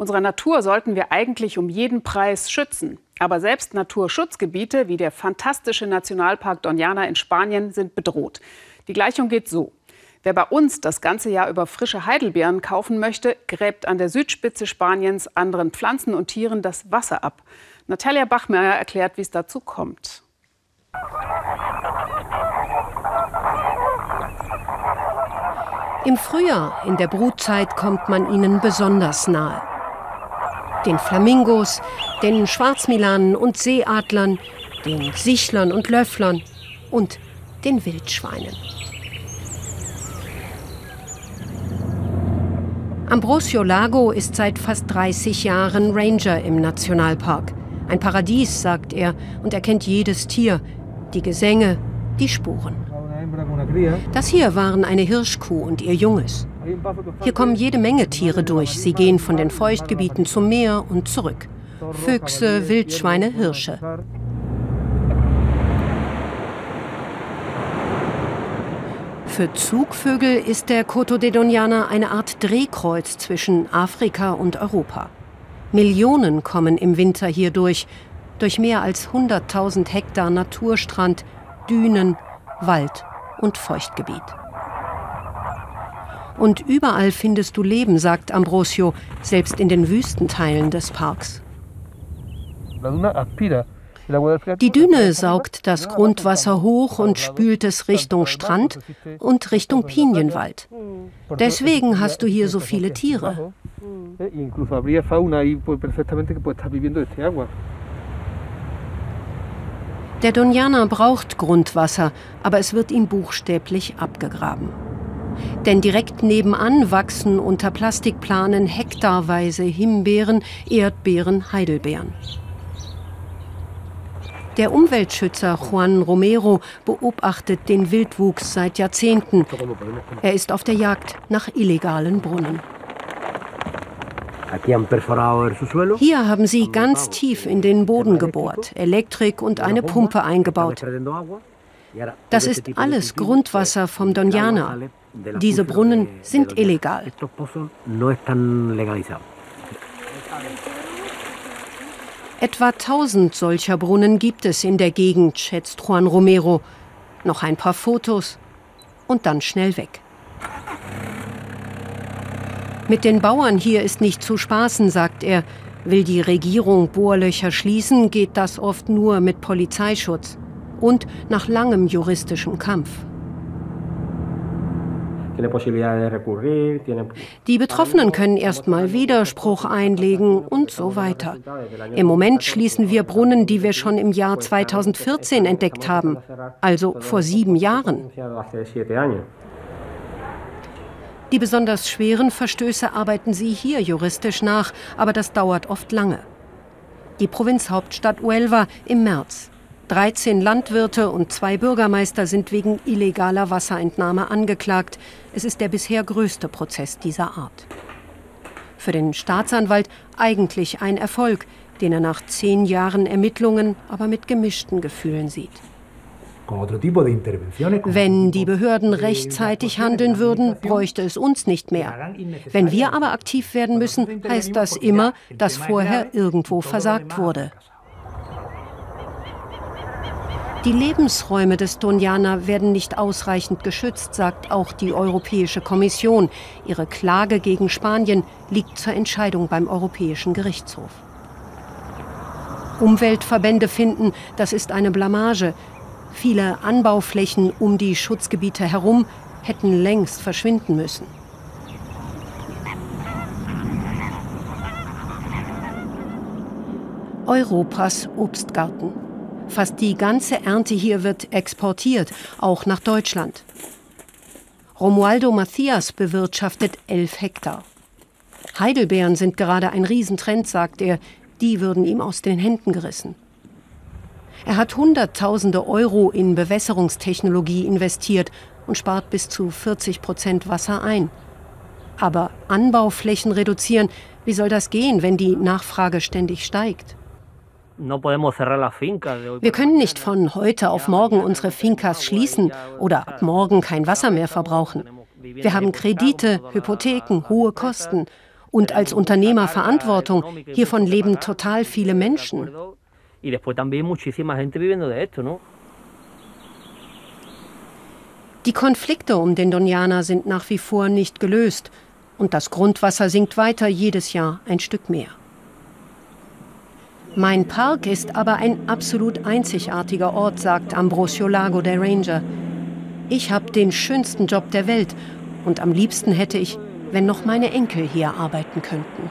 Unsere Natur sollten wir eigentlich um jeden Preis schützen. Aber selbst Naturschutzgebiete wie der fantastische Nationalpark Doñana in Spanien sind bedroht. Die Gleichung geht so. Wer bei uns das ganze Jahr über frische Heidelbeeren kaufen möchte, gräbt an der Südspitze Spaniens anderen Pflanzen und Tieren das Wasser ab. Natalia Bachmeier erklärt, wie es dazu kommt. Im Frühjahr, in der Brutzeit, kommt man ihnen besonders nahe den Flamingos, den Schwarzmilanen und Seeadlern, den Sichlern und Löfflern und den Wildschweinen. Ambrosio Lago ist seit fast 30 Jahren Ranger im Nationalpark. Ein Paradies, sagt er, und er kennt jedes Tier, die Gesänge, die Spuren. Das hier waren eine Hirschkuh und ihr Junges. Hier kommen jede Menge Tiere durch. Sie gehen von den Feuchtgebieten zum Meer und zurück. Füchse, Wildschweine, Hirsche. Für Zugvögel ist der Coto de Doñana eine Art Drehkreuz zwischen Afrika und Europa. Millionen kommen im Winter hier durch, durch mehr als 100.000 Hektar Naturstrand, Dünen, Wald und Feuchtgebiet. Und überall findest du Leben, sagt Ambrosio, selbst in den Wüstenteilen des Parks. Die Düne saugt das Grundwasser hoch und spült es Richtung Strand und Richtung Pinienwald. Deswegen hast du hier so viele Tiere. Der Doñana braucht Grundwasser, aber es wird ihm buchstäblich abgegraben. Denn direkt nebenan wachsen unter Plastikplanen hektarweise Himbeeren, Erdbeeren, Heidelbeeren. Der Umweltschützer Juan Romero beobachtet den Wildwuchs seit Jahrzehnten. Er ist auf der Jagd nach illegalen Brunnen. Hier haben sie ganz tief in den Boden gebohrt, Elektrik und eine Pumpe eingebaut. Das ist alles Grundwasser vom Doñana. Diese Brunnen sind illegal. Etwa 1000 solcher Brunnen gibt es in der Gegend, schätzt Juan Romero. Noch ein paar Fotos und dann schnell weg. Mit den Bauern hier ist nicht zu spaßen, sagt er. Will die Regierung Bohrlöcher schließen, geht das oft nur mit Polizeischutz und nach langem juristischem Kampf. Die Betroffenen können erstmal Widerspruch einlegen und so weiter. Im Moment schließen wir Brunnen, die wir schon im Jahr 2014 entdeckt haben, also vor sieben Jahren. Die besonders schweren Verstöße arbeiten sie hier juristisch nach, aber das dauert oft lange. Die Provinzhauptstadt Huelva im März. 13 Landwirte und zwei Bürgermeister sind wegen illegaler Wasserentnahme angeklagt. Es ist der bisher größte Prozess dieser Art. Für den Staatsanwalt eigentlich ein Erfolg, den er nach zehn Jahren Ermittlungen aber mit gemischten Gefühlen sieht. Wenn die Behörden rechtzeitig handeln würden, bräuchte es uns nicht mehr. Wenn wir aber aktiv werden müssen, heißt das immer, dass vorher irgendwo versagt wurde. Die Lebensräume des Doñana werden nicht ausreichend geschützt, sagt auch die Europäische Kommission. Ihre Klage gegen Spanien liegt zur Entscheidung beim Europäischen Gerichtshof. Umweltverbände finden, das ist eine Blamage. Viele Anbauflächen um die Schutzgebiete herum hätten längst verschwinden müssen. Europas Obstgarten. Fast die ganze Ernte hier wird exportiert, auch nach Deutschland. Romualdo Matthias bewirtschaftet elf Hektar. Heidelbeeren sind gerade ein Riesentrend, sagt er. Die würden ihm aus den Händen gerissen. Er hat Hunderttausende Euro in Bewässerungstechnologie investiert und spart bis zu 40 Prozent Wasser ein. Aber Anbauflächen reduzieren, wie soll das gehen, wenn die Nachfrage ständig steigt? Wir können nicht von heute auf morgen unsere Fincas schließen oder ab morgen kein Wasser mehr verbrauchen. Wir haben Kredite, Hypotheken, hohe Kosten. Und als Unternehmer Verantwortung. Hiervon leben total viele Menschen. Die Konflikte um den Doniana sind nach wie vor nicht gelöst. Und das Grundwasser sinkt weiter jedes Jahr ein Stück mehr. Mein Park ist aber ein absolut einzigartiger Ort, sagt Ambrosio Lago, der Ranger. Ich habe den schönsten Job der Welt und am liebsten hätte ich, wenn noch meine Enkel hier arbeiten könnten.